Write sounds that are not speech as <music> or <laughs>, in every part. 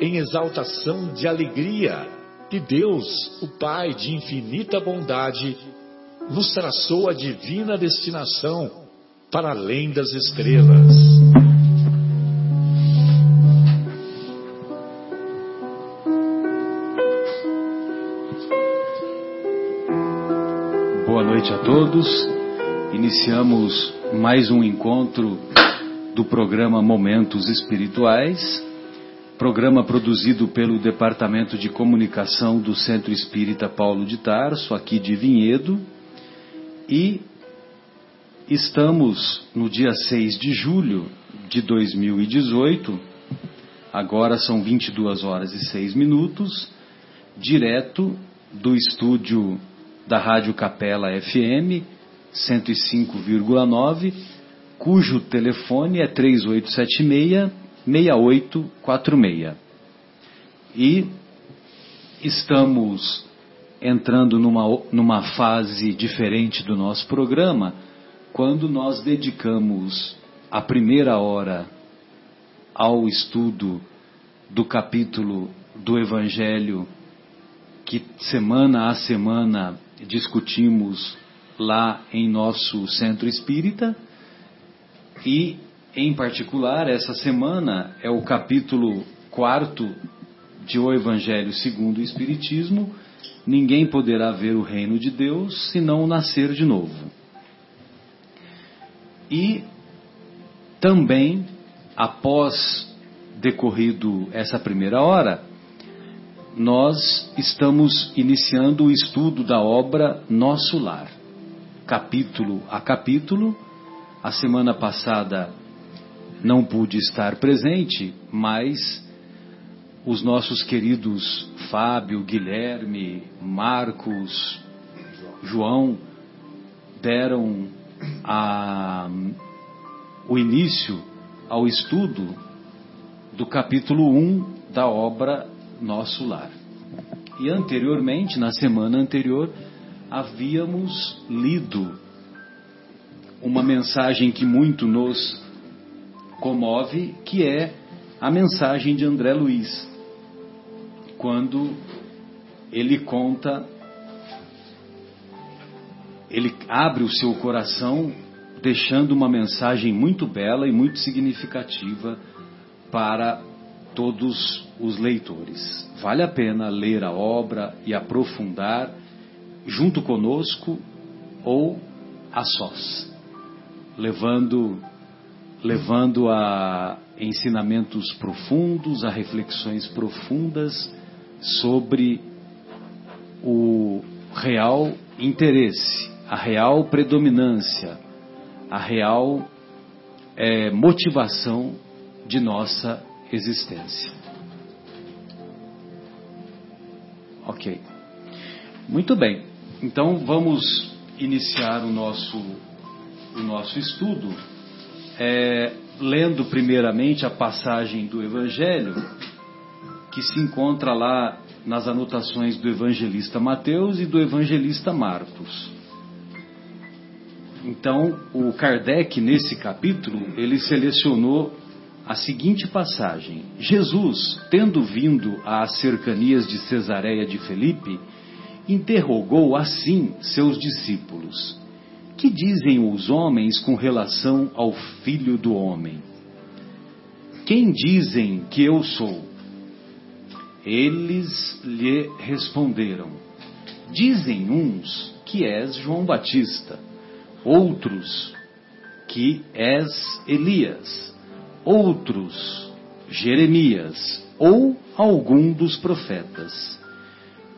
em exaltação de alegria que Deus, o Pai de infinita bondade, nos traçou a divina destinação para além das estrelas. Boa noite a todos. Iniciamos mais um encontro do programa Momentos Espirituais programa produzido pelo Departamento de Comunicação do Centro Espírita Paulo de Tarso, aqui de Vinhedo, e estamos no dia 6 de julho de 2018, agora são 22 horas e 6 minutos, direto do estúdio da Rádio Capela FM 105,9, cujo telefone é 3876 6846. E estamos entrando numa, numa fase diferente do nosso programa, quando nós dedicamos a primeira hora ao estudo do capítulo do Evangelho que semana a semana discutimos lá em nosso centro espírita e em particular, essa semana é o capítulo quarto de O Evangelho segundo o Espiritismo. Ninguém poderá ver o reino de Deus se não nascer de novo. E também, após decorrido essa primeira hora, nós estamos iniciando o estudo da obra Nosso Lar, capítulo a capítulo. A semana passada não pude estar presente, mas os nossos queridos Fábio, Guilherme, Marcos, João deram a, o início ao estudo do capítulo 1 da obra Nosso Lar. E anteriormente, na semana anterior, havíamos lido uma mensagem que muito nos comove, que é a mensagem de André Luiz, quando ele conta, ele abre o seu coração deixando uma mensagem muito bela e muito significativa para todos os leitores. Vale a pena ler a obra e aprofundar junto conosco ou a sós, levando levando a ensinamentos profundos, a reflexões profundas sobre o real interesse, a real predominância, a real é, motivação de nossa existência. Ok. Muito bem. Então vamos iniciar o nosso, o nosso estudo é, lendo primeiramente a passagem do Evangelho, que se encontra lá nas anotações do evangelista Mateus e do evangelista Marcos. Então, o Kardec, nesse capítulo, ele selecionou a seguinte passagem: Jesus, tendo vindo às cercanias de Cesareia de Felipe, interrogou assim seus discípulos: que dizem os homens com relação ao filho do homem? Quem dizem que eu sou? Eles lhe responderam: Dizem uns que és João Batista, outros que és Elias, outros Jeremias ou algum dos profetas.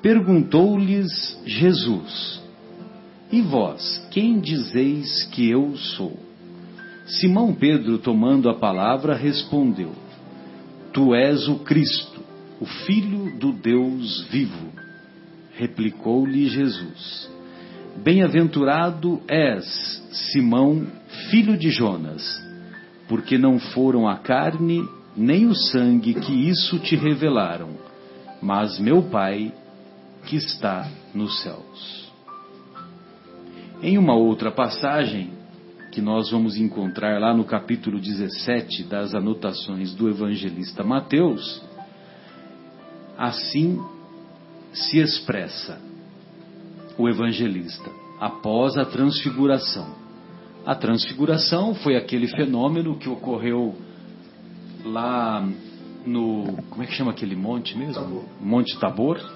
Perguntou-lhes Jesus: E vós, quem dizeis que eu sou? Simão Pedro, tomando a palavra, respondeu: Tu és o Cristo, o Filho do Deus vivo. Replicou-lhe Jesus: Bem-aventurado és, Simão, filho de Jonas, porque não foram a carne nem o sangue que isso te revelaram, mas meu Pai que está nos céus. Em uma outra passagem, que nós vamos encontrar lá no capítulo 17 das anotações do evangelista Mateus, assim se expressa o evangelista após a transfiguração. A transfiguração foi aquele fenômeno que ocorreu lá no. Como é que chama aquele monte mesmo? Tabor. Monte Tabor.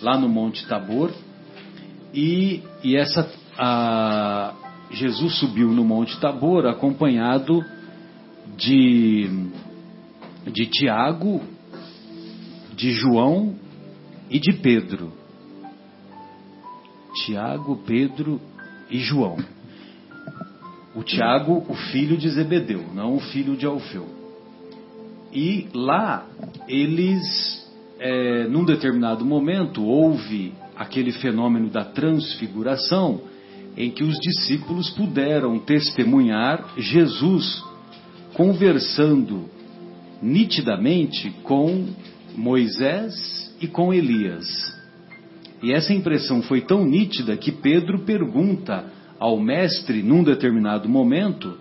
Lá no Monte Tabor. E, e essa. A, Jesus subiu no Monte Tabor acompanhado de, de Tiago, de João e de Pedro. Tiago, Pedro e João. O Tiago, o filho de Zebedeu, não o filho de Alfeu. E lá eles, é, num determinado momento, houve aquele fenômeno da transfiguração, em que os discípulos puderam testemunhar Jesus conversando nitidamente com Moisés e com Elias. E essa impressão foi tão nítida que Pedro pergunta ao mestre, num determinado momento,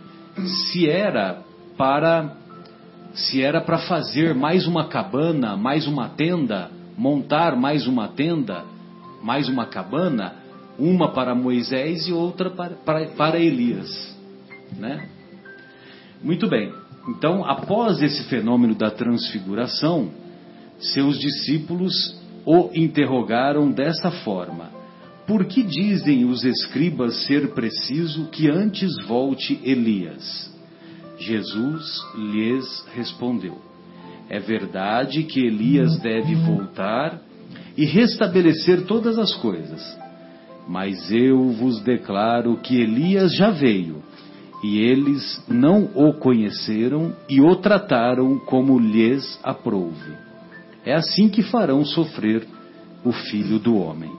se era para se era para fazer mais uma cabana, mais uma tenda, montar mais uma tenda, mais uma cabana, uma para Moisés e outra para, para, para Elias, né? Muito bem. Então, após esse fenômeno da transfiguração, seus discípulos o interrogaram dessa forma: Por que dizem os escribas ser preciso que antes volte Elias? Jesus lhes respondeu: É verdade que Elias deve voltar e restabelecer todas as coisas. Mas eu vos declaro que Elias já veio, e eles não o conheceram e o trataram como lhes aprouve. É assim que farão sofrer o filho do homem.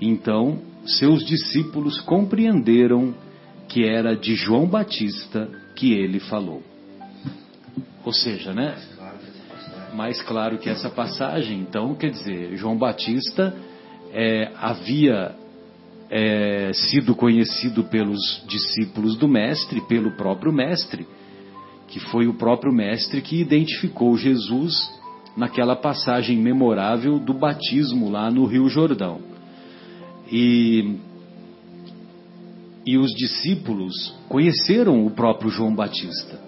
Então seus discípulos compreenderam que era de João Batista que ele falou. Ou seja, né? Mais claro que essa passagem, então, quer dizer, João Batista é, havia é, sido conhecido pelos discípulos do Mestre, pelo próprio Mestre, que foi o próprio Mestre que identificou Jesus naquela passagem memorável do batismo lá no Rio Jordão. E, e os discípulos conheceram o próprio João Batista.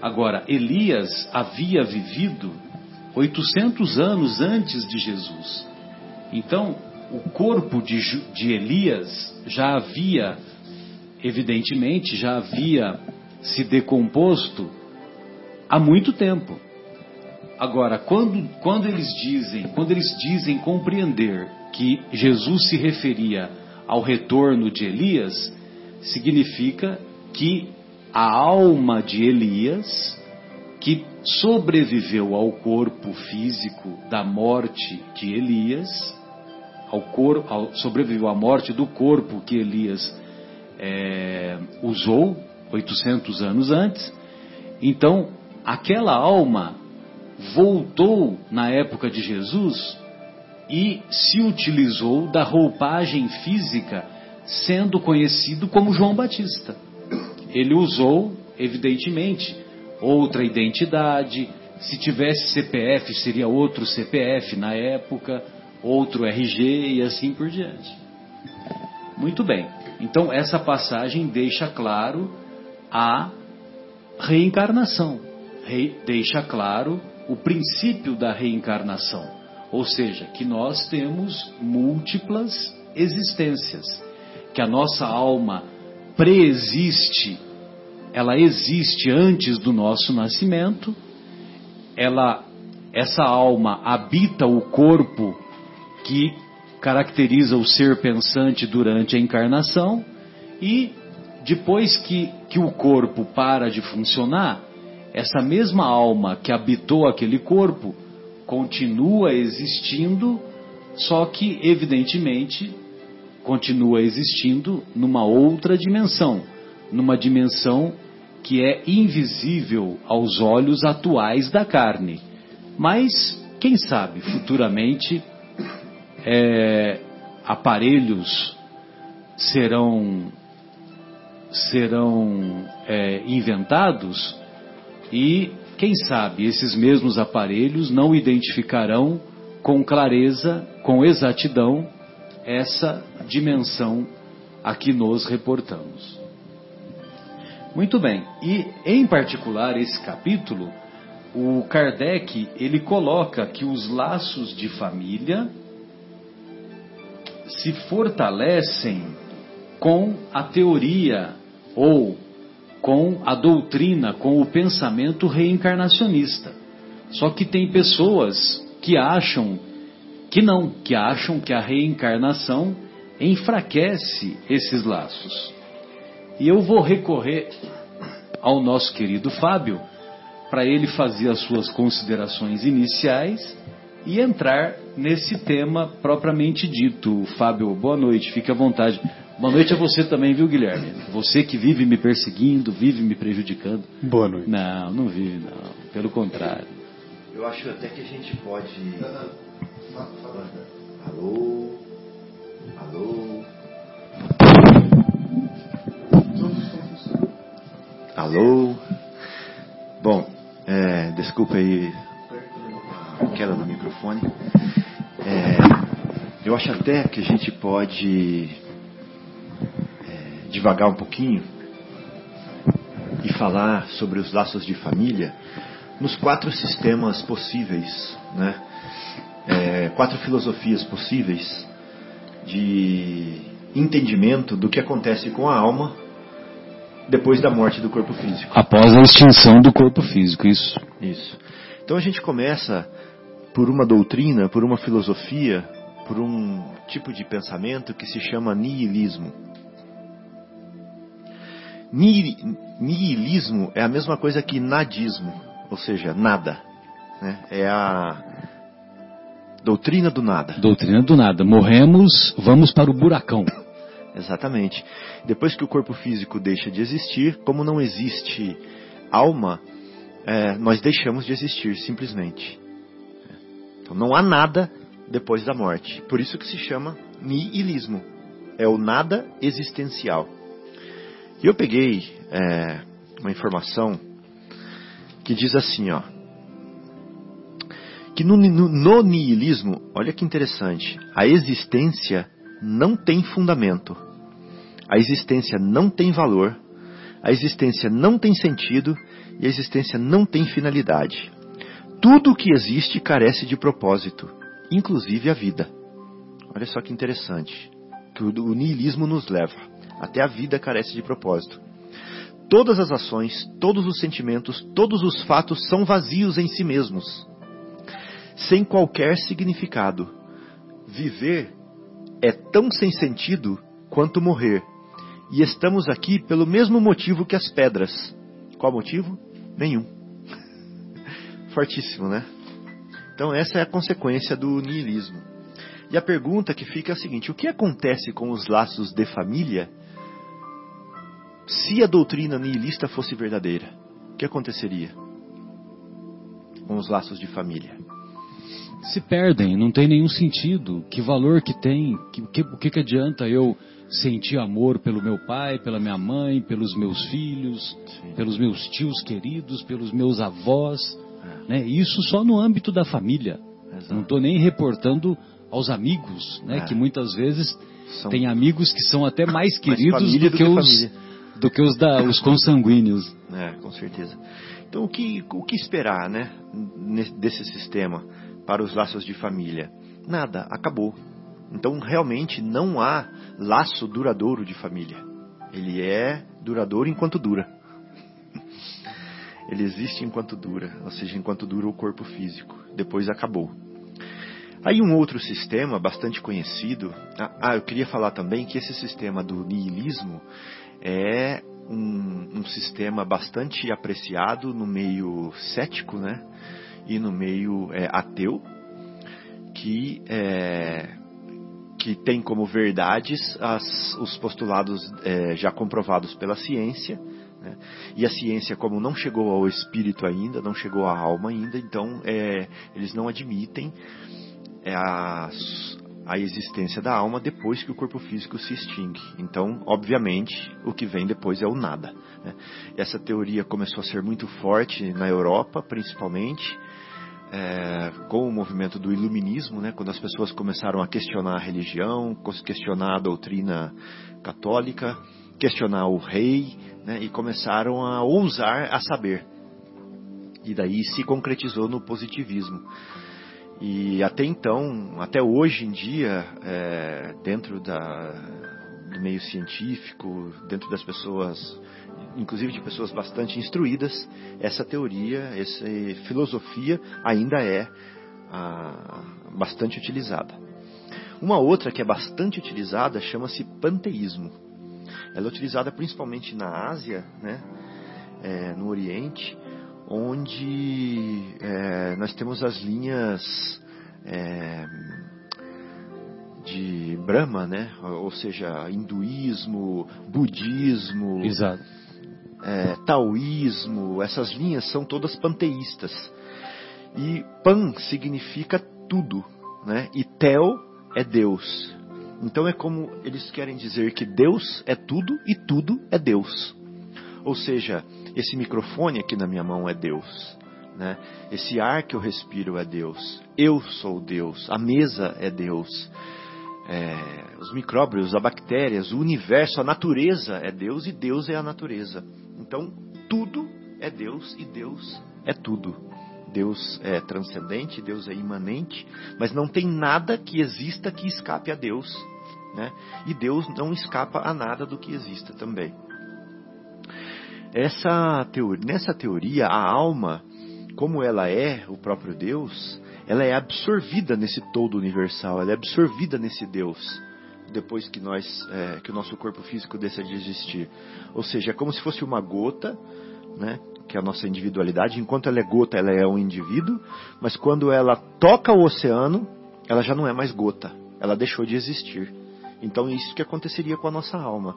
Agora, Elias havia vivido 800 anos antes de Jesus. Então, o corpo de, de Elias já havia, evidentemente, já havia se decomposto há muito tempo. Agora, quando, quando eles dizem, quando eles dizem compreender que Jesus se referia ao retorno de Elias, significa que a alma de Elias, que sobreviveu ao corpo físico da morte de Elias, ao cor, ao, sobreviveu à morte do corpo que Elias é, usou 800 anos antes. Então, aquela alma voltou na época de Jesus e se utilizou da roupagem física, sendo conhecido como João Batista. Ele usou, evidentemente, outra identidade. Se tivesse CPF, seria outro CPF na época, outro RG e assim por diante. Muito bem. Então, essa passagem deixa claro a reencarnação, deixa claro o princípio da reencarnação. Ou seja, que nós temos múltiplas existências, que a nossa alma preexiste, ela existe antes do nosso nascimento, ela essa alma habita o corpo que caracteriza o ser pensante durante a encarnação e depois que, que o corpo para de funcionar, essa mesma alma que habitou aquele corpo continua existindo, só que evidentemente continua existindo numa outra dimensão, numa dimensão que é invisível aos olhos atuais da carne. Mas, quem sabe, futuramente, é, aparelhos serão, serão é, inventados e, quem sabe, esses mesmos aparelhos não identificarão com clareza, com exatidão, essa dimensão a que nos reportamos. Muito bem, e em particular esse capítulo, o Kardec ele coloca que os laços de família se fortalecem com a teoria ou com a doutrina, com o pensamento reencarnacionista. Só que tem pessoas que acham que não, que acham que a reencarnação enfraquece esses laços. E eu vou recorrer ao nosso querido Fábio para ele fazer as suas considerações iniciais e entrar nesse tema propriamente dito. Fábio, boa noite, fique à vontade. Boa noite a você também, viu, Guilherme? Você que vive me perseguindo, vive me prejudicando. Boa noite. Não, não vive, não. Pelo contrário. Eu acho até que a gente pode. Alô? Alô? Alô? Bom, é, desculpa aí a queda do microfone. É, eu acho até que a gente pode é, devagar um pouquinho e falar sobre os laços de família nos quatro sistemas possíveis, né? É, quatro filosofias possíveis de entendimento do que acontece com a alma depois da morte do corpo físico. Após a extinção do corpo físico, isso. Isso. Então a gente começa por uma doutrina, por uma filosofia, por um tipo de pensamento que se chama nihilismo. Nihilismo é a mesma coisa que nadismo, ou seja, nada. Né? É a doutrina do nada. Doutrina do nada. Morremos, vamos para o buracão. Exatamente. Depois que o corpo físico deixa de existir, como não existe alma, é, nós deixamos de existir simplesmente. Então não há nada depois da morte. Por isso que se chama nihilismo. É o nada existencial. E eu peguei é, uma informação que diz assim, ó, que no, no, no nihilismo, olha que interessante, a existência não tem fundamento, a existência não tem valor, a existência não tem sentido e a existência não tem finalidade. Tudo o que existe carece de propósito, inclusive a vida. Olha só que interessante. Que o niilismo nos leva. Até a vida carece de propósito. Todas as ações, todos os sentimentos, todos os fatos são vazios em si mesmos, sem qualquer significado. Viver é tão sem sentido quanto morrer. E estamos aqui pelo mesmo motivo que as pedras. Qual motivo? Nenhum. Fortíssimo, né? Então essa é a consequência do niilismo. E a pergunta que fica é a seguinte: o que acontece com os laços de família se a doutrina nihilista fosse verdadeira? O que aconteceria com os laços de família? Se perdem, não tem nenhum sentido. Que valor que tem? O que, que, que adianta eu sentir amor pelo meu pai, pela minha mãe, pelos meus filhos, Sim. pelos meus tios queridos, pelos meus avós? É. Né? Isso só no âmbito da família. Exato. Não estou nem reportando aos amigos, né? É. que muitas vezes são... tem amigos que são até mais <laughs> queridos mais do, do, que, os, do que os, da, os consanguíneos. <laughs> É, com certeza. Então o que, o que esperar né, desse sistema? para os laços de família? Nada, acabou. Então realmente não há laço duradouro de família. Ele é duradouro enquanto dura. Ele existe enquanto dura, ou seja, enquanto dura o corpo físico. Depois acabou. Aí um outro sistema bastante conhecido. Ah, ah, eu queria falar também que esse sistema do niilismo é um, um sistema bastante apreciado no meio cético, né? E no meio é, ateu, que é, que tem como verdades as, os postulados é, já comprovados pela ciência. Né? E a ciência, como não chegou ao espírito ainda, não chegou à alma ainda, então é, eles não admitem é a, a existência da alma depois que o corpo físico se extingue. Então, obviamente, o que vem depois é o nada. Né? Essa teoria começou a ser muito forte na Europa, principalmente, é, com o movimento do iluminismo, né? quando as pessoas começaram a questionar a religião, questionar a doutrina católica, questionar o rei, né? e começaram a ousar a saber. E daí se concretizou no positivismo. E até então, até hoje em dia, é, dentro da, do meio científico, dentro das pessoas, inclusive de pessoas bastante instruídas, essa teoria, essa filosofia ainda é ah, bastante utilizada. Uma outra que é bastante utilizada chama-se panteísmo. Ela é utilizada principalmente na Ásia, né, é, no Oriente, onde é, nós temos as linhas é, de Brahma, né? ou seja, hinduísmo, budismo, é, taoísmo, essas linhas são todas panteístas. E pan significa tudo, né? e tel é Deus. Então é como eles querem dizer que Deus é tudo e tudo é Deus. Ou seja, esse microfone aqui na minha mão é Deus. Né? Esse ar que eu respiro é Deus. Eu sou Deus. A mesa é Deus. É, os micróbios, as bactérias, o universo, a natureza é Deus e Deus é a natureza. Então, tudo é Deus e Deus é tudo. Deus é transcendente, Deus é imanente, mas não tem nada que exista que escape a Deus. Né? E Deus não escapa a nada do que exista também. Essa teoria, nessa teoria, a alma, como ela é o próprio Deus, ela é absorvida nesse todo universal, ela é absorvida nesse Deus depois que nós é, que o nosso corpo físico deixa de existir. Ou seja, é como se fosse uma gota, né? Que é a nossa individualidade. Enquanto ela é gota, ela é um indivíduo, mas quando ela toca o oceano, ela já não é mais gota. Ela deixou de existir. Então isso que aconteceria com a nossa alma.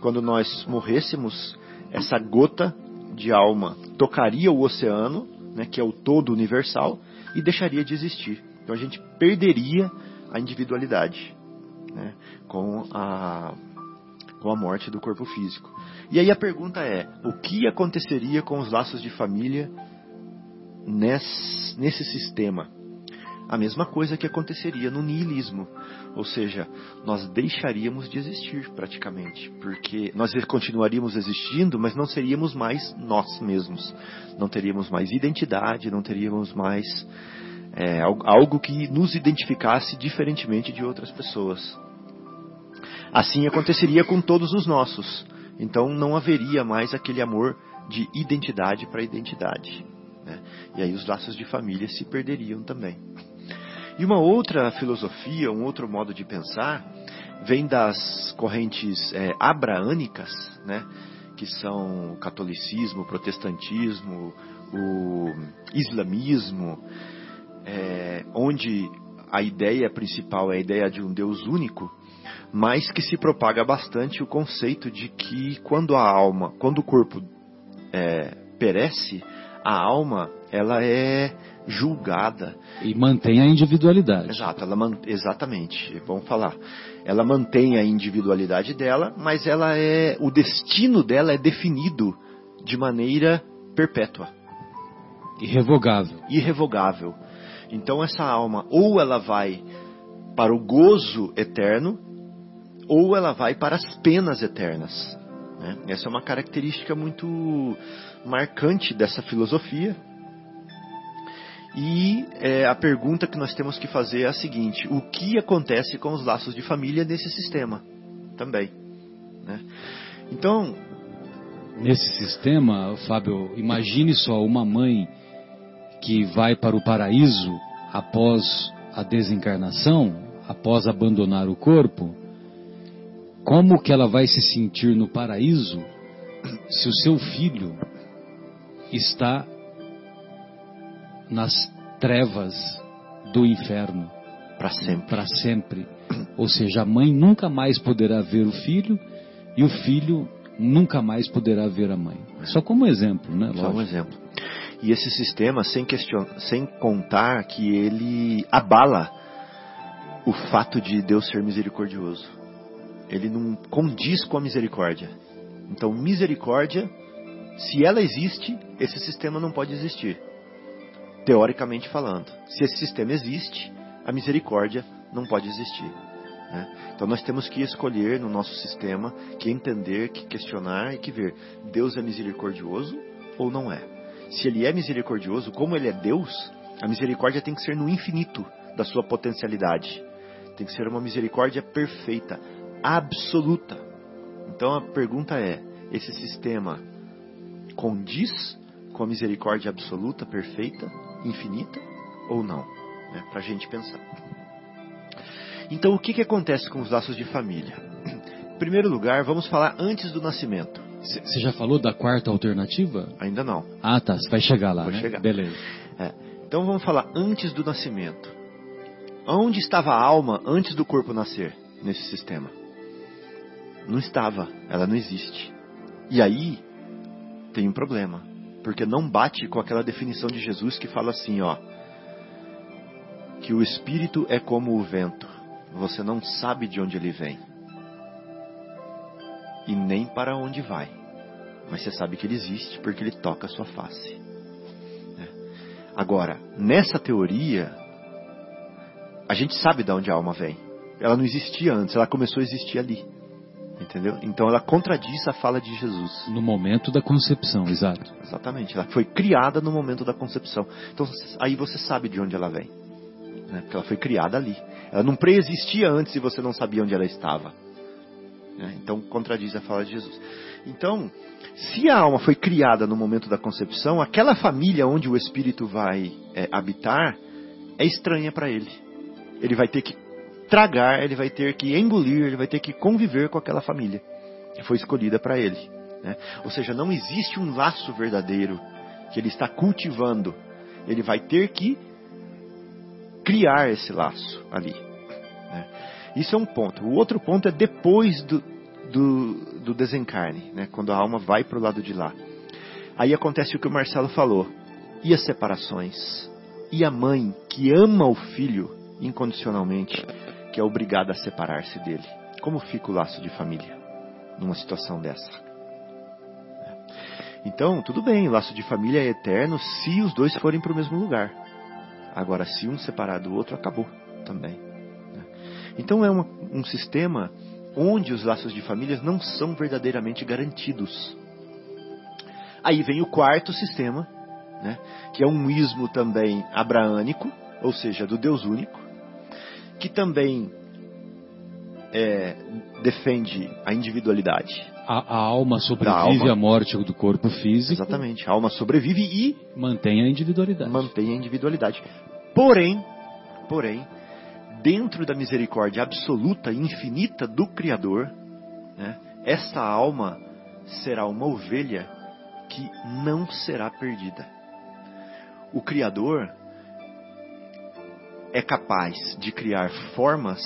Quando nós morrêssemos, essa gota de alma tocaria o oceano, né, que é o todo universal, e deixaria de existir. Então a gente perderia a individualidade né, com, a, com a morte do corpo físico. E aí a pergunta é: o que aconteceria com os laços de família nesse, nesse sistema? A mesma coisa que aconteceria no niilismo. Ou seja, nós deixaríamos de existir praticamente, porque nós continuaríamos existindo, mas não seríamos mais nós mesmos. Não teríamos mais identidade, não teríamos mais é, algo que nos identificasse diferentemente de outras pessoas. Assim aconteceria com todos os nossos. Então não haveria mais aquele amor de identidade para identidade. Né? E aí os laços de família se perderiam também. E uma outra filosofia, um outro modo de pensar, vem das correntes é, abraânicas, né, que são o catolicismo, o protestantismo, o islamismo, é, onde a ideia principal é a ideia de um Deus único, mas que se propaga bastante o conceito de que quando a alma, quando o corpo é, perece, a alma ela é julgada. E mantém a individualidade. Exato, ela man... exatamente. Vamos falar. Ela mantém a individualidade dela, mas ela é o destino dela é definido de maneira perpétua. Irrevogável. Irrevogável. Então essa alma ou ela vai para o gozo eterno, ou ela vai para as penas eternas. Né? Essa é uma característica muito marcante dessa filosofia E é, a pergunta que nós temos que fazer é a seguinte: o que acontece com os laços de família nesse sistema também? Né? Então. Nesse sistema, Fábio, imagine só uma mãe que vai para o paraíso após a desencarnação, após abandonar o corpo. Como que ela vai se sentir no paraíso se o seu filho está nas trevas do inferno para sempre. Para sempre. Ou seja, a mãe nunca mais poderá ver o filho e o filho nunca mais poderá ver a mãe. Só como exemplo, né? Só um exemplo. E esse sistema, sem, question... sem contar que ele abala o fato de Deus ser misericordioso. Ele não condiz com a misericórdia. Então, misericórdia, se ela existe, esse sistema não pode existir teoricamente falando. Se esse sistema existe, a misericórdia não pode existir. Né? Então nós temos que escolher no nosso sistema, que entender, que questionar e que ver: Deus é misericordioso ou não é? Se ele é misericordioso, como ele é Deus, a misericórdia tem que ser no infinito da sua potencialidade. Tem que ser uma misericórdia perfeita, absoluta. Então a pergunta é: esse sistema condiz com a misericórdia absoluta, perfeita infinita ou não? Né? Para a gente pensar. Então, o que, que acontece com os laços de família? Em primeiro lugar, vamos falar antes do nascimento. Você já falou da quarta alternativa? Ainda não. Ah, tá. Você vai chegar lá, Vou né? chegar. Beleza. É. Então vamos falar antes do nascimento. Onde estava a alma antes do corpo nascer nesse sistema? Não estava. Ela não existe. E aí tem um problema porque não bate com aquela definição de Jesus que fala assim, ó, que o espírito é como o vento, você não sabe de onde ele vem e nem para onde vai, mas você sabe que ele existe porque ele toca a sua face. Né? Agora, nessa teoria, a gente sabe de onde a alma vem. Ela não existia antes, ela começou a existir ali. Entendeu? Então ela contradiz a fala de Jesus. No momento da concepção, exato. Exatamente. Ela foi criada no momento da concepção. Então aí você sabe de onde ela vem. Né? Porque ela foi criada ali. Ela não preexistia antes e você não sabia onde ela estava. Né? Então contradiz a fala de Jesus. Então, se a alma foi criada no momento da concepção, aquela família onde o espírito vai é, habitar é estranha para ele. Ele vai ter que tragar, ele vai ter que engolir, ele vai ter que conviver com aquela família que foi escolhida para ele. Né? Ou seja, não existe um laço verdadeiro que ele está cultivando. Ele vai ter que criar esse laço ali. Né? Isso é um ponto. O outro ponto é depois do, do, do desencarne, né? quando a alma vai para o lado de lá. Aí acontece o que o Marcelo falou. E as separações? E a mãe que ama o filho incondicionalmente que é obrigada a separar-se dele. Como fica o laço de família numa situação dessa? Então, tudo bem, o laço de família é eterno se os dois forem para o mesmo lugar. Agora, se um separar do outro, acabou também. Então, é uma, um sistema onde os laços de família não são verdadeiramente garantidos. Aí vem o quarto sistema, né, que é um ismo também abraânico, ou seja, do Deus único, que também é, defende a individualidade. A, a alma sobrevive à morte do corpo físico. Exatamente. A alma sobrevive e mantém a individualidade. Mantém a individualidade. Porém, porém, dentro da misericórdia absoluta e infinita do Criador, né, essa alma será uma ovelha que não será perdida. O Criador é capaz de criar formas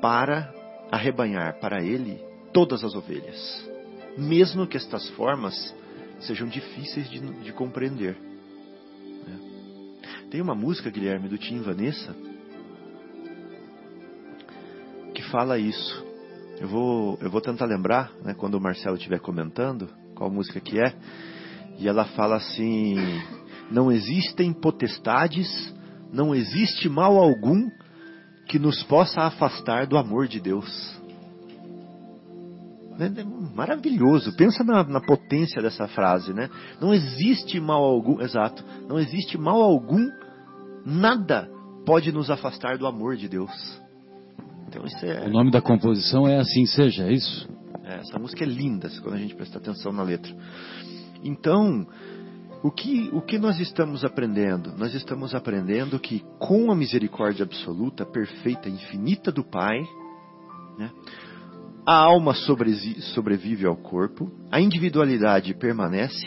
para arrebanhar para ele todas as ovelhas, mesmo que estas formas sejam difíceis de, de compreender. Né? Tem uma música, Guilherme, do Tim Vanessa, que fala isso. Eu vou, eu vou tentar lembrar, né, quando o Marcelo estiver comentando, qual música que é. E ela fala assim: Não existem potestades não existe mal algum que nos possa afastar do amor de Deus. É maravilhoso. Pensa na, na, potência dessa frase, né? Não existe mal algum, exato. Não existe mal algum nada pode nos afastar do amor de Deus. Então isso é. O nome da composição é Assim Seja, é isso? É, essa música é linda, quando a gente presta atenção na letra. Então, o que, o que nós estamos aprendendo? Nós estamos aprendendo que com a misericórdia absoluta, perfeita, infinita do Pai, né, a alma sobrevive ao corpo, a individualidade permanece,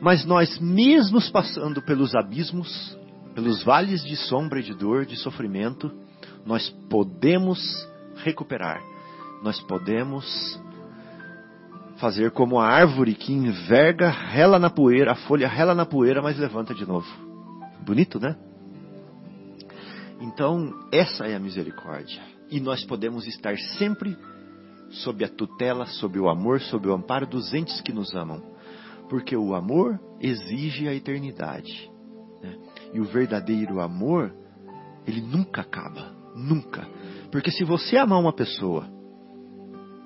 mas nós mesmos passando pelos abismos, pelos vales de sombra de dor, de sofrimento, nós podemos recuperar, nós podemos fazer como a árvore que enverga, rela na poeira, a folha rela na poeira, mas levanta de novo. Bonito, né? Então, essa é a misericórdia. E nós podemos estar sempre sob a tutela, sob o amor, sob o amparo dos entes que nos amam. Porque o amor exige a eternidade. Né? E o verdadeiro amor, ele nunca acaba. Nunca. Porque se você amar uma pessoa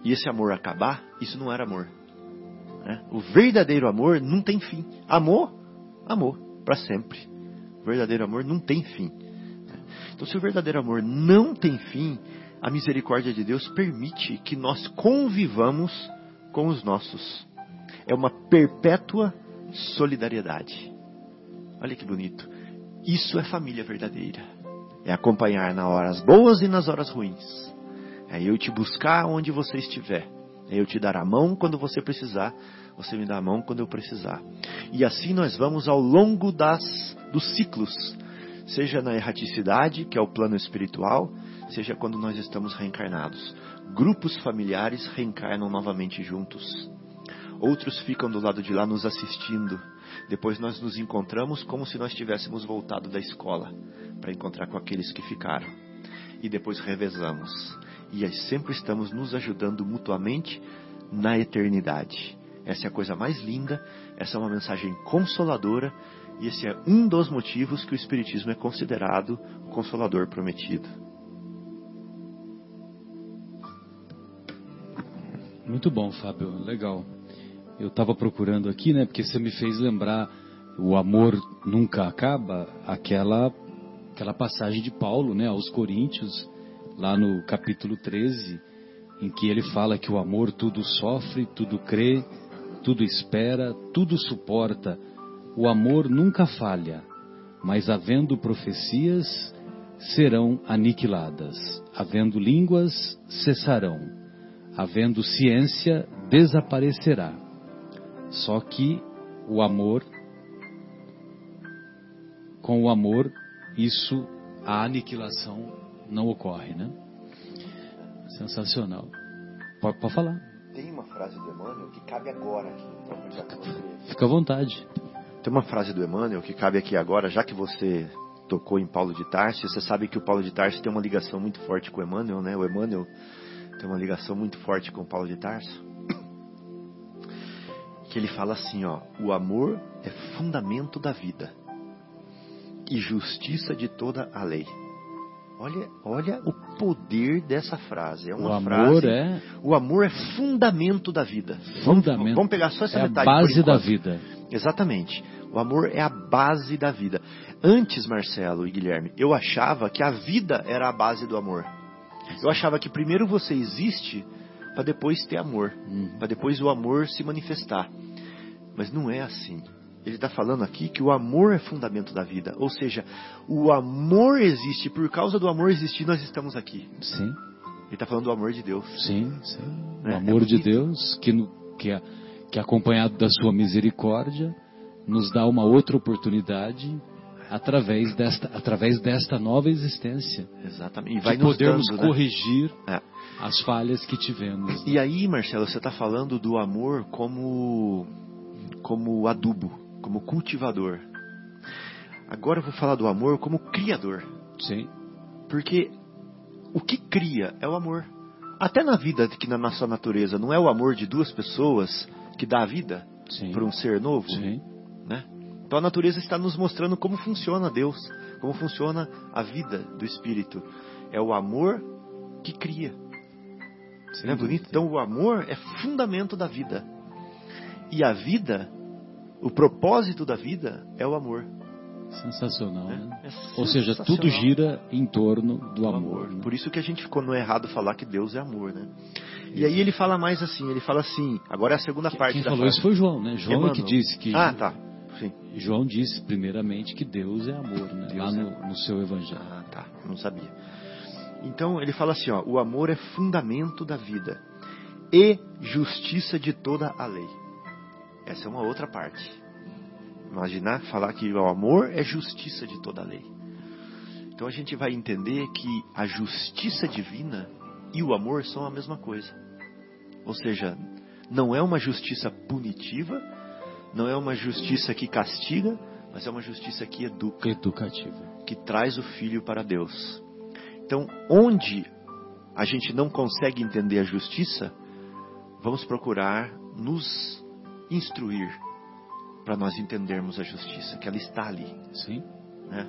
e esse amor acabar, isso não era amor. Né? O verdadeiro amor não tem fim. Amor, amor, para sempre. O verdadeiro amor não tem fim. Então, se o verdadeiro amor não tem fim, a misericórdia de Deus permite que nós convivamos com os nossos. É uma perpétua solidariedade. Olha que bonito. Isso é família verdadeira. É acompanhar nas horas boas e nas horas ruins é eu te buscar onde você estiver. É eu te dar a mão quando você precisar. Você me dá a mão quando eu precisar. E assim nós vamos ao longo das, dos ciclos. Seja na erraticidade, que é o plano espiritual, seja quando nós estamos reencarnados. Grupos familiares reencarnam novamente juntos. Outros ficam do lado de lá nos assistindo. Depois nós nos encontramos como se nós tivéssemos voltado da escola para encontrar com aqueles que ficaram. E depois revezamos e sempre estamos nos ajudando mutuamente na eternidade. Essa é a coisa mais linda, essa é uma mensagem consoladora e esse é um dos motivos que o Espiritismo é considerado o consolador prometido. Muito bom, Fábio, legal. Eu estava procurando aqui, né, porque você me fez lembrar o amor nunca acaba, aquela aquela passagem de Paulo, né, aos Coríntios, lá no capítulo 13, em que ele fala que o amor tudo sofre, tudo crê, tudo espera, tudo suporta. O amor nunca falha, mas havendo profecias, serão aniquiladas, havendo línguas, cessarão, havendo ciência, desaparecerá. Só que o amor, com o amor, isso, a aniquilação não ocorre, né? Sensacional. Pode, pode falar. Tem uma frase do Emmanuel que cabe agora aqui. Então, já que você... Fica à vontade. Tem uma frase do Emmanuel que cabe aqui agora, já que você tocou em Paulo de Tarso, você sabe que o Paulo de Tarso tem uma ligação muito forte com o Emmanuel, né? O Emmanuel tem uma ligação muito forte com o Paulo de Tarso. Que ele fala assim, ó, o amor é fundamento da vida e justiça de toda a lei. Olha, olha o poder dessa frase. É uma o amor frase. É... O amor é fundamento da vida. Fundamento. Vamos, vamos pegar só essa é detalhe. A base da vida. Exatamente. O amor é a base da vida. Antes, Marcelo e Guilherme, eu achava que a vida era a base do amor. Eu achava que primeiro você existe para depois ter amor, Hum. para depois o amor se manifestar. Mas não é assim ele está falando aqui que o amor é fundamento da vida. Ou seja, o amor existe, por causa do amor existir, nós estamos aqui. Sim. Ele está falando do amor de Deus. Sim, sim. O É, amor é de. Deus, que, que, é, que é acompanhado da sua misericórdia, nos dá uma outra oportunidade através desta, através desta nova existência. Exatamente. E De vai nos podermos dando, né? corrigir É. as falhas que tivemos. E aí, Marcelo, você está falando do amor como, como adubo, como cultivador. Agora eu vou falar do amor como criador. Sim, Porque o que cria é o amor. Até na vida que na nossa natureza não é o amor de duas pessoas que dá a vida sim. para um ser novo, Sim, né? Então a natureza está nos mostrando como funciona Deus, como funciona a vida do espírito. É o amor que cria. Sem Não é bonito? dúvida. Então o amor é fundamento da vida. E a vida, o propósito da vida é o amor. Sensacional, né? né? É Ou seja, sensacional. tudo gira em torno do do amor. né? Por isso que a gente ficou no errado falar que Deus é amor, né? E aí ele fala mais assim, ele fala assim, agora é a segunda Quem- parte Quem da falou frase. isso foi João, né? João é que disse que. Ah, tá. Sim. João disse primeiramente que Deus é amor, né? Deus Lá é no, no seu evangelho. Ah, tá. Não sabia. Então ele fala assim, ó, o amor é fundamento da vida e justiça de toda a lei. Essa é uma outra parte. Imaginar falar que o amor é justiça de toda a lei. Então a gente vai entender que a justiça divina e o amor são a mesma coisa. Ou seja, não é uma justiça punitiva, não é uma justiça que castiga, mas é uma justiça que educa Educativa. que traz o filho para Deus. Então, onde a gente não consegue entender a justiça, vamos procurar nos instruir para nós entendermos a justiça, que ela está ali, Sim? né?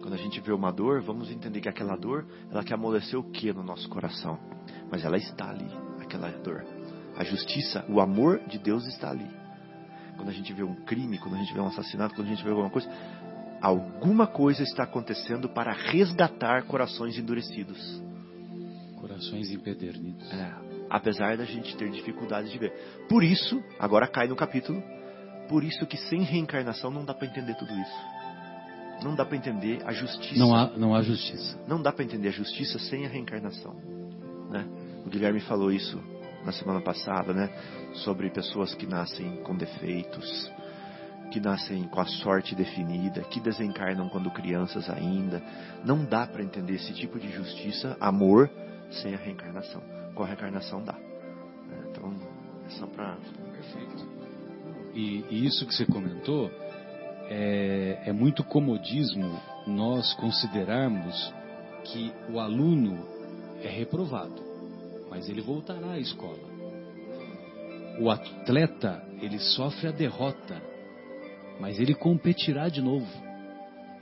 Quando a gente vê uma dor, vamos entender que aquela dor, ela quer amolecer o que no nosso coração? Mas ela está ali, aquela dor. A justiça, o amor de Deus está ali. Quando a gente vê um crime, quando a gente vê um assassinato, quando a gente vê alguma coisa, alguma coisa está acontecendo para resgatar corações endurecidos. Corações empedernidos. É, apesar da gente ter dificuldade de ver. Por isso, agora cai no capítulo, por isso que sem reencarnação não dá para entender tudo isso. Não dá para entender a justiça. Não há, não há justiça. Não dá para entender a justiça sem a reencarnação. Né? O Guilherme falou isso na semana passada, né? Sobre pessoas que nascem com defeitos, que nascem com a sorte definida, que desencarnam quando crianças ainda. Não dá para entender esse tipo de justiça, amor, sem a reencarnação. Com a reencarnação dá. né? Então, é só para. Perfeito. E, e isso que você comentou é, é muito comodismo nós considerarmos que o aluno é reprovado, mas ele voltará à escola. O atleta, ele sofre a derrota, mas ele competirá de novo.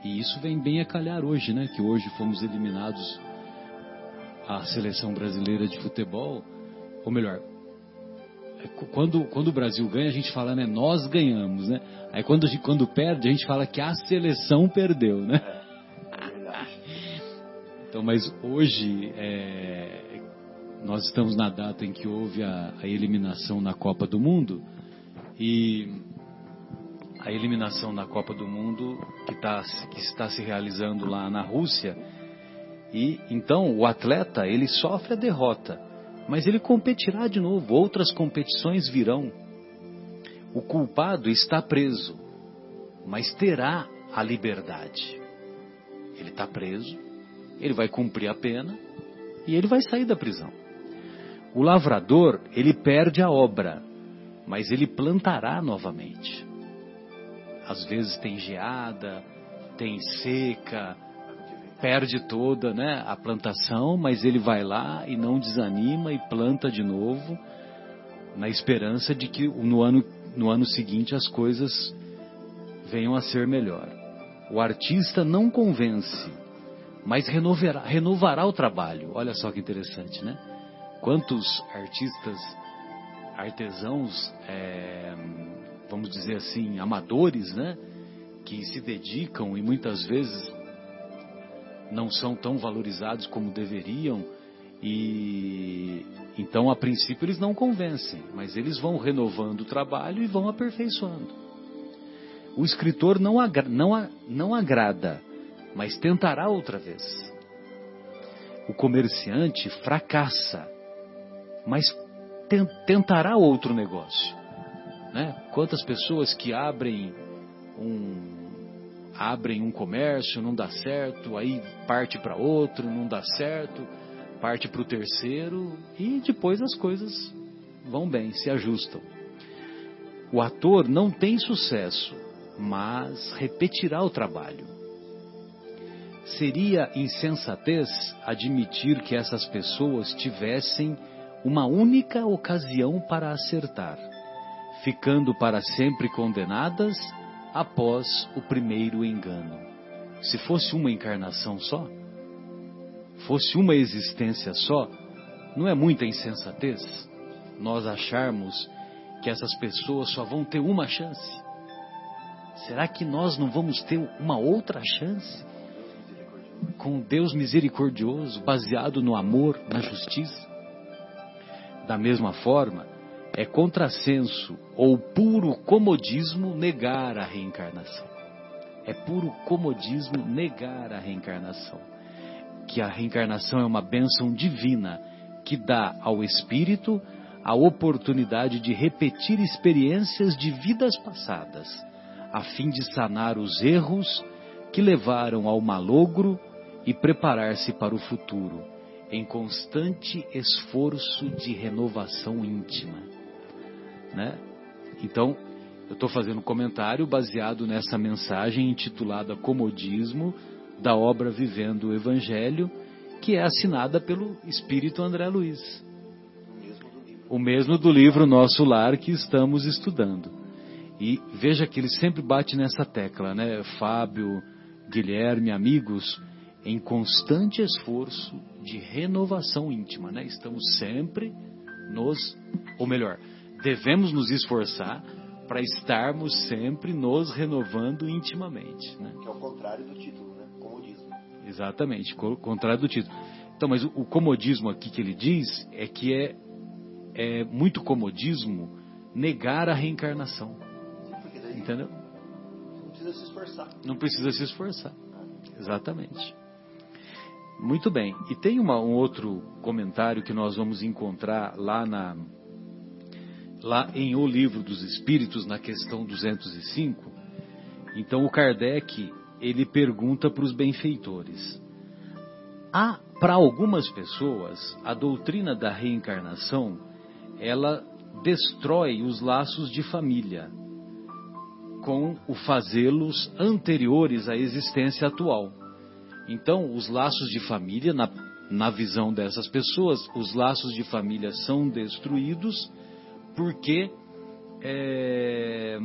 E isso vem bem a calhar hoje, né? Que hoje fomos eliminados a seleção brasileira de futebol, ou melhor, é, quando, quando o Brasil ganha, a gente fala, né, nós ganhamos, né? Aí quando, quando perde, a gente fala que a seleção perdeu, né? <laughs> Então, mas hoje, é, nós estamos na data em que houve a, a eliminação na Copa do Mundo e a eliminação na Copa do Mundo que, tá, que está se realizando lá na Rússia e então o atleta ele sofre a derrota, mas ele competirá de novo. Outras competições virão. O culpado está preso, mas terá a liberdade. Ele está preso, ele vai cumprir a pena e ele vai sair da prisão. O lavrador ele perde a obra, mas ele plantará novamente. Às vezes tem geada, tem seca, perde toda né, a plantação, mas ele vai lá e não desanima e planta de novo, na esperança de que no ano, no ano seguinte as coisas venham a ser melhor. O artista não convence, mas renovará, renovará o trabalho. Olha só que interessante, né? Quantos artistas, artesãos, é, vamos dizer assim, amadores, né? Que se dedicam e muitas vezes não são tão valorizados como deveriam e então a princípio eles não convencem, mas eles vão renovando o trabalho e vão aperfeiçoando. O escritor não, agra não, não agrada, mas tentará outra vez. O comerciante fracassa, mas ten tentará outro negócio. Né? Quantas pessoas que abrem um abrem um comércio, não dá certo, aí parte para outro, não dá certo, parte para o terceiro e depois as coisas vão bem, se ajustam. O ator não tem sucesso, mas repetirá o trabalho. Seria insensatez admitir que essas pessoas tivessem uma única ocasião para acertar, ficando para sempre condenadas após o primeiro engano. Se fosse uma encarnação só, fosse uma existência só, não é muita insensatez nós acharmos que essas pessoas só vão ter uma chance? Será que nós não vamos ter uma outra chance? Com Deus misericordioso, baseado no amor, na justiça? Da mesma forma, é contrassenso ou puro comodismo negar a reencarnação. É puro comodismo negar a reencarnação. Que a reencarnação é uma bênção divina que dá ao espírito a oportunidade de repetir experiências de vidas passadas, a fim de sanar os erros que levaram ao malogro e preparar-se para o futuro, em constante esforço de renovação íntima. Né? Então, eu estou fazendo um comentário baseado nessa mensagem intitulada Comodismo, da obra Vivendo o Evangelho, que é assinada pelo Espírito André Luiz o mesmo do livro Nosso Lar que estamos estudando. E veja que ele sempre bate nessa tecla, né? Fábio, Guilherme, amigos, em constante esforço de renovação íntima, né? Estamos sempre nos, ou melhor, devemos nos esforçar para estarmos sempre nos renovando intimamente, né? Que é o contrário do título, né? Comodismo. Exatamente, o contrário do título. Então, mas o comodismo aqui que ele diz é que é é muito comodismo negar a reencarnação. Entendeu? Não precisa se esforçar. Não precisa se esforçar. Exatamente. Muito bem. E tem uma, um outro comentário que nós vamos encontrar lá na lá em O Livro dos Espíritos, na questão 205. Então o Kardec ele pergunta para os benfeitores: há para algumas pessoas a doutrina da reencarnação ela destrói os laços de família com o fazê-los anteriores à existência atual. Então, os laços de família, na, na visão dessas pessoas, os laços de família são destruídos porque, é,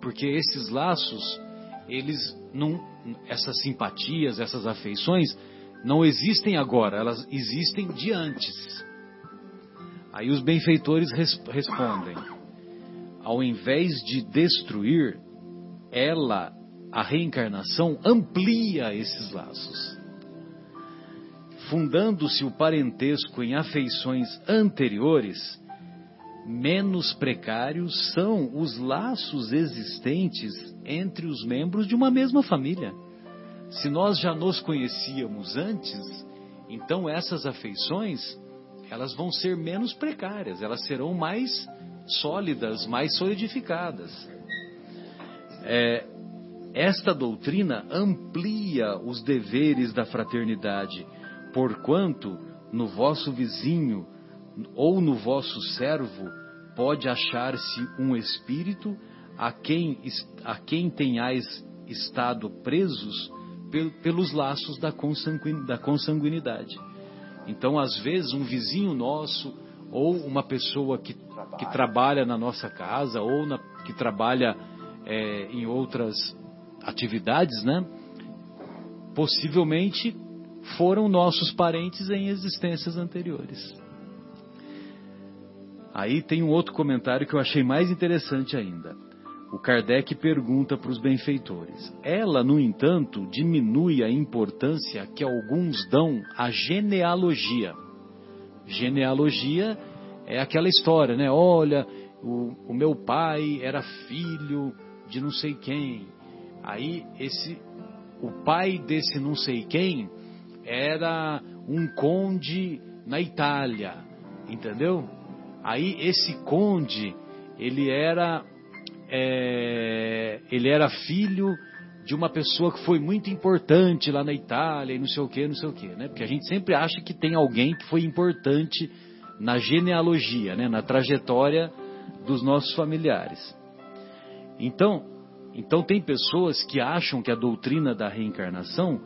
porque esses laços, eles não, essas simpatias, essas afeições, não existem agora, elas existem de antes. Aí os benfeitores res respondem: ao invés de destruir, ela, a reencarnação, amplia esses laços. Fundando-se o parentesco em afeições anteriores, menos precários são os laços existentes entre os membros de uma mesma família. Se nós já nos conhecíamos antes, então essas afeições elas vão ser menos precárias, elas serão mais sólidas, mais solidificadas. É, esta doutrina amplia os deveres da fraternidade, porquanto no vosso vizinho ou no vosso servo pode achar-se um espírito a quem, a quem tenhais estado presos pelos laços da consanguinidade. Então, às vezes, um vizinho nosso ou uma pessoa que, que trabalha na nossa casa ou na, que trabalha é, em outras atividades, né? Possivelmente foram nossos parentes em existências anteriores. Aí tem um outro comentário que eu achei mais interessante ainda. O Kardec pergunta para os benfeitores: ela, no entanto, diminui a importância que alguns dão à genealogia. Genealogia é aquela história, né? Olha, o, o meu pai era filho de não sei quem. Aí esse, o pai desse não sei quem era um conde na Itália, entendeu? Aí esse conde ele era é, ele era filho de uma pessoa que foi muito importante lá na Itália e não sei o que, não sei o que, né? Porque a gente sempre acha que tem alguém que foi importante na genealogia, né? Na trajetória dos nossos familiares. Então, então tem pessoas que acham que a doutrina da reencarnação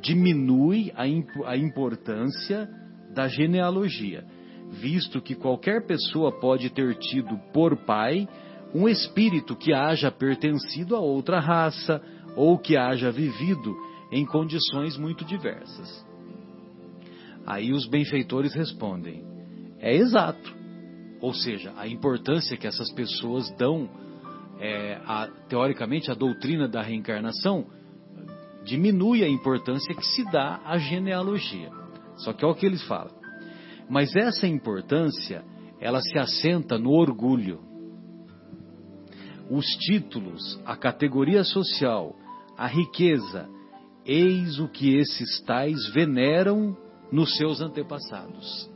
diminui a, imp a importância da genealogia, visto que qualquer pessoa pode ter tido por pai um espírito que haja pertencido a outra raça ou que haja vivido em condições muito diversas. Aí os benfeitores respondem: é exato. Ou seja, a importância que essas pessoas dão é, a, teoricamente, a doutrina da reencarnação diminui a importância que se dá à genealogia. Só que é o que eles falam. Mas essa importância, ela se assenta no orgulho. Os títulos, a categoria social, a riqueza, eis o que esses tais veneram nos seus antepassados.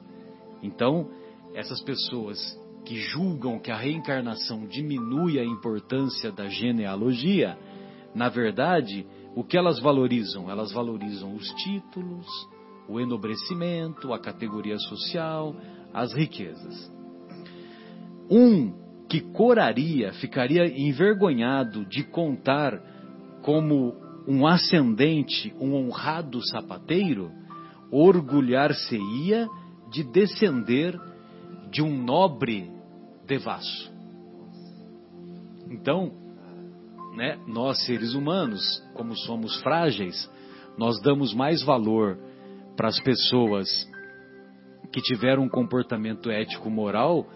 Então, essas pessoas que julgam que a reencarnação diminui a importância da genealogia, na verdade, o que elas valorizam? Elas valorizam os títulos, o enobrecimento, a categoria social, as riquezas. Um que coraria, ficaria envergonhado de contar como um ascendente, um honrado sapateiro, orgulhar-se-ia de descender de um nobre devasso. Então, né, nós seres humanos, como somos frágeis, nós damos mais valor para as pessoas que tiveram um comportamento ético-moral,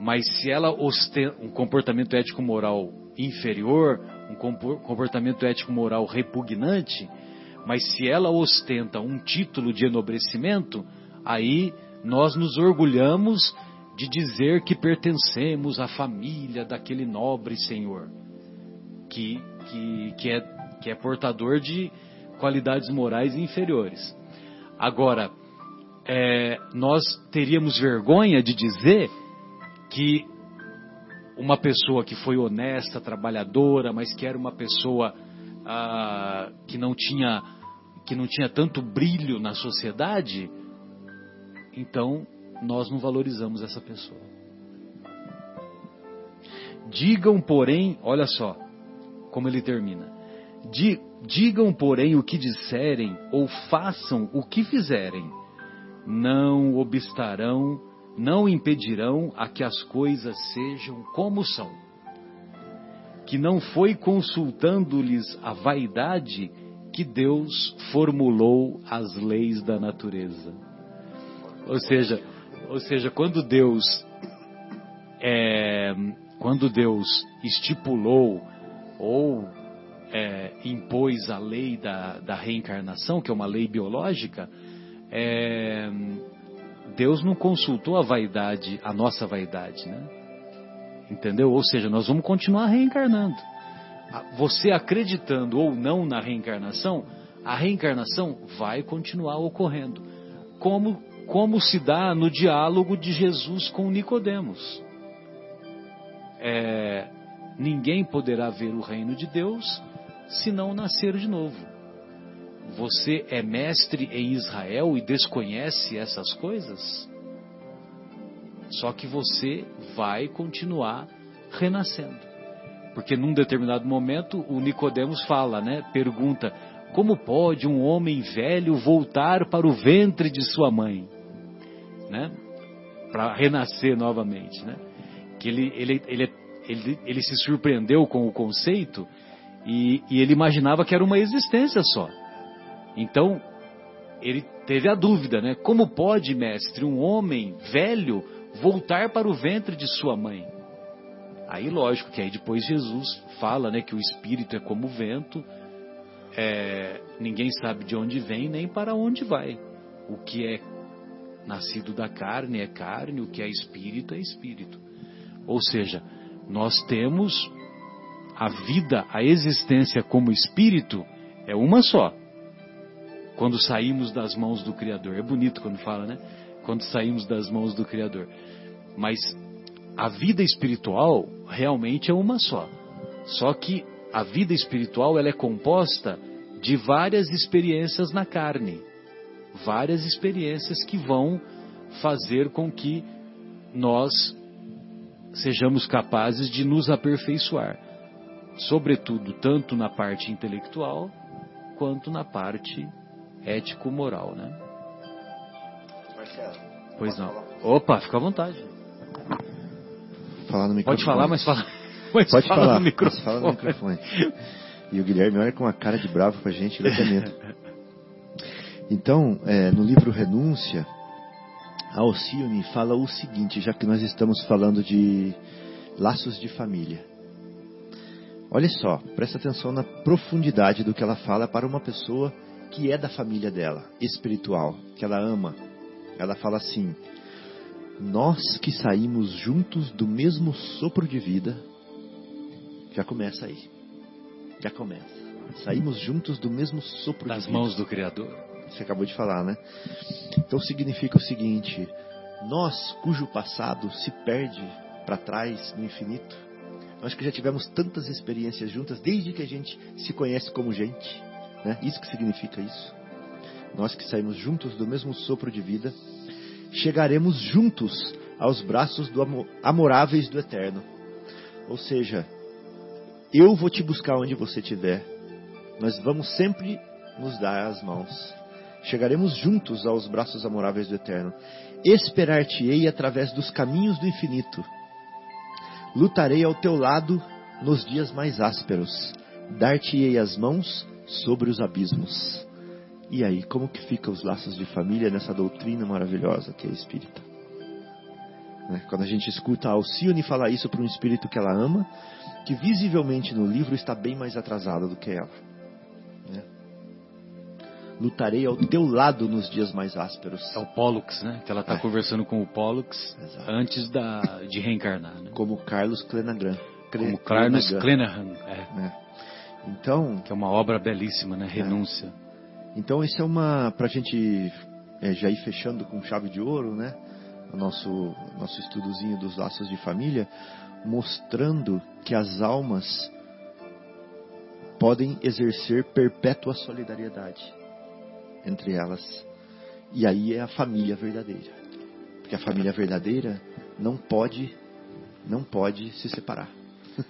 mas se ela ostenta um comportamento ético-moral inferior, um comportamento ético-moral repugnante, mas se ela ostenta um título de enobrecimento, aí nós nos orgulhamos de dizer que pertencemos à família daquele nobre senhor, que, que, que, é, que é portador de qualidades morais inferiores. Agora, é, nós teríamos vergonha de dizer que uma pessoa que foi honesta, trabalhadora, mas que era uma pessoa ah, que não tinha que não tinha tanto brilho na sociedade, então nós não valorizamos essa pessoa. Digam, porém, olha só como ele termina. Digam, porém, o que disserem ou façam o que fizerem, não obstarão, não impedirão a que as coisas sejam como são. Que não foi consultando-lhes a vaidade que Deus formulou as leis da natureza. Ou seja, ou seja, quando Deus é, quando Deus estipulou ou é, impôs a lei da, da, reencarnação, que é uma lei biológica, é, Deus não consultou a vaidade, a nossa vaidade, né? Entendeu? Ou seja, nós vamos continuar reencarnando. Você acreditando ou não na reencarnação, a reencarnação vai continuar ocorrendo. Como como se dá no diálogo de Jesus com Nicodemos. É, ninguém poderá ver o reino de Deus se não nascer de novo. Você é mestre em Israel e desconhece essas coisas? Só que você vai continuar renascendo. Porque num determinado momento o Nicodemos fala, né? Pergunta: como pode um homem velho voltar para o ventre de sua mãe? né? Para renascer novamente, né? Que ele, ele, ele, ele, ele se surpreendeu com o conceito e, e ele imaginava que era uma existência só. Então, ele teve a dúvida, né? Como pode, mestre, um homem velho voltar para o ventre de sua mãe? Aí, lógico, que aí depois Jesus fala, né, que o espírito é como o vento, é, ninguém sabe de onde vem nem para onde vai. O que é nascido da carne é carne, o que é espírito é espírito. Ou seja, nós temos a vida, a existência como espírito é uma só. Quando saímos das mãos do Criador. É bonito quando fala, né? Quando saímos das mãos do Criador. Mas a vida espiritual realmente é uma só. Só que a vida espiritual ela é composta de várias experiências na carne várias experiências que vão fazer com que nós sejamos capazes de nos aperfeiçoar, sobretudo tanto na parte intelectual quanto na parte ético-moral, né? Marcelo. Pois não. Opa, fica à vontade. Falar no microfone. Pode falar, mas fala. <laughs> Mas Pode fala falar, no microfone. fala no microfone. E o Guilherme olha com uma cara de bravo pra gente, medo. Então, é, no livro Renúncia, Alcione fala o seguinte, já que nós estamos falando de laços de família. Olha só, presta atenção na profundidade do que ela fala para uma pessoa que é da família dela, espiritual, que ela ama. Ela fala assim: Nós que saímos juntos do mesmo sopro de vida, já começa aí. Já começa. Saímos juntos do mesmo sopro das de vida. mãos do Criador. Você acabou de falar, né? Então significa o seguinte: nós cujo passado se perde para trás no infinito, nós que já tivemos tantas experiências juntas desde que a gente se conhece como gente, né? Isso que significa isso. Nós que saímos juntos do mesmo sopro de vida, chegaremos juntos aos braços do amo- amoráveis do Eterno. Ou seja, eu vou te buscar onde você estiver. Nós vamos sempre nos dar as mãos. Chegaremos juntos aos braços amoráveis do Eterno. Esperar-te-ei através dos caminhos do infinito. Lutarei ao teu lado nos dias mais ásperos. Dar-te-ei as mãos sobre os abismos. E aí, como que ficam os laços de família nessa doutrina maravilhosa que é espírita? Né? Quando a gente escuta a Alcione falar isso para um espírito que ela ama, que visivelmente no livro está bem mais atrasada do que ela. Lutarei ao teu lado nos dias mais ásperos. É o Pollux, né? Que ela está É. conversando com o Pollux Exato. antes da, de reencarnar, né? Como Carlos Clenagran. Como Carlos Clenahan, é, né? Então, que é uma obra belíssima, né? Renúncia. Então isso é uma para a gente é, já ir fechando com chave de ouro, né? O nosso nosso estudozinho dos laços de família, mostrando que as almas podem exercer perpétua solidariedade entre elas. E aí é a família verdadeira. Porque a família verdadeira não pode não pode se separar. <laughs>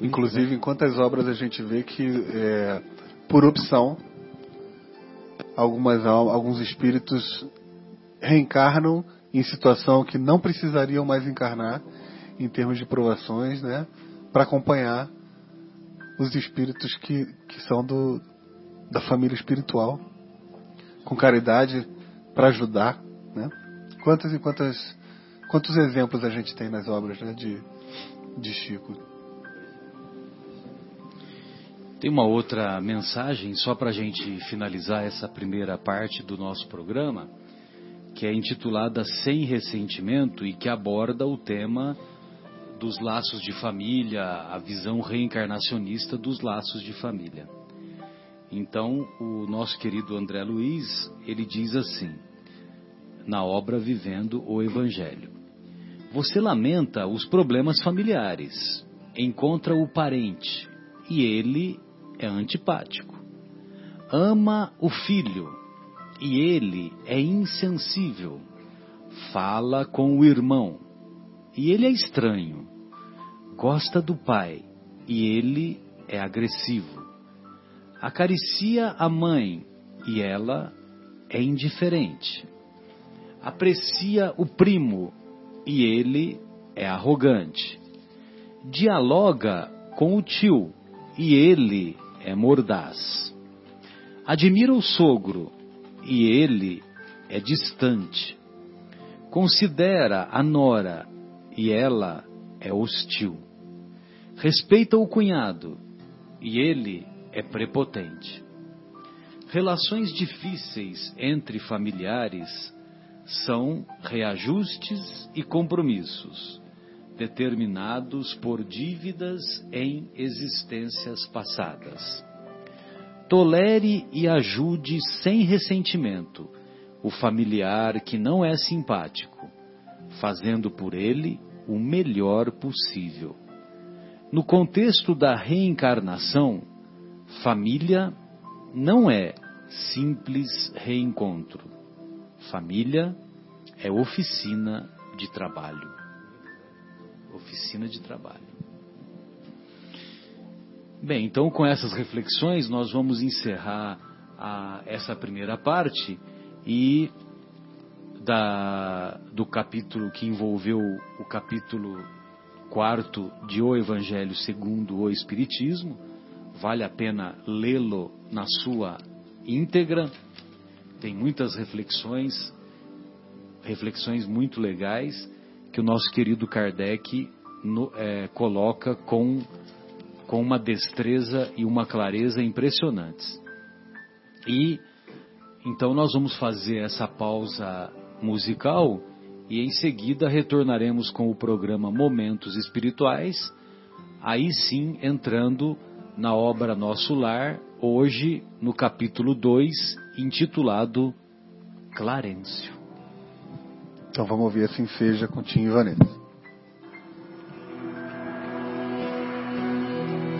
Inclusive, em quantas obras a gente vê que, é, por opção, algumas al- alguns espíritos reencarnam em situação que não precisariam mais encarnar, em termos de provações, né, para acompanhar os espíritos que, que são do, da família espiritual, com caridade, para ajudar, né? Quantas e quantas, quantos exemplos a gente tem nas obras né, de, de Chico? Tem uma outra mensagem, só para a gente finalizar essa primeira parte do nosso programa, que é intitulada Sem Ressentimento e que aborda o tema dos laços de família, a visão reencarnacionista dos laços de família. Então, o nosso querido André Luiz, ele diz assim, na obra Vivendo o Evangelho. Você lamenta os problemas familiares, encontra o parente e ele é antipático. Ama o filho e ele é insensível. Fala com o irmão e ele é estranho. Gosta do pai e ele é agressivo. Acaricia a mãe e ela é indiferente. Aprecia o primo e ele é arrogante. Dialoga com o tio e ele é mordaz. Admira o sogro e ele é distante. Considera a nora e ela é hostil. Respeita o cunhado e ele é prepotente. Relações difíceis entre familiares são reajustes e compromissos, determinados por dívidas em existências passadas. Tolere e ajude sem ressentimento o familiar que não é simpático, fazendo por ele o melhor possível. No contexto da reencarnação, família não é simples reencontro. Família é oficina de trabalho. Oficina de trabalho. Bem, então com essas reflexões nós vamos encerrar a, essa primeira parte e da, do capítulo que envolveu o capítulo quarto de O Evangelho segundo o Espiritismo. Vale a pena lê-lo na sua íntegra. Tem muitas reflexões, reflexões muito legais que o nosso querido Kardec no, é, coloca com com uma destreza e uma clareza impressionantes. E então nós vamos fazer essa pausa musical e em seguida retornaremos com o programa Momentos Espirituais, aí sim entrando na obra Nosso Lar, hoje no capítulo 2, intitulado Clarencio. Então vamos ouvir assim seja com Tim e Vanessa.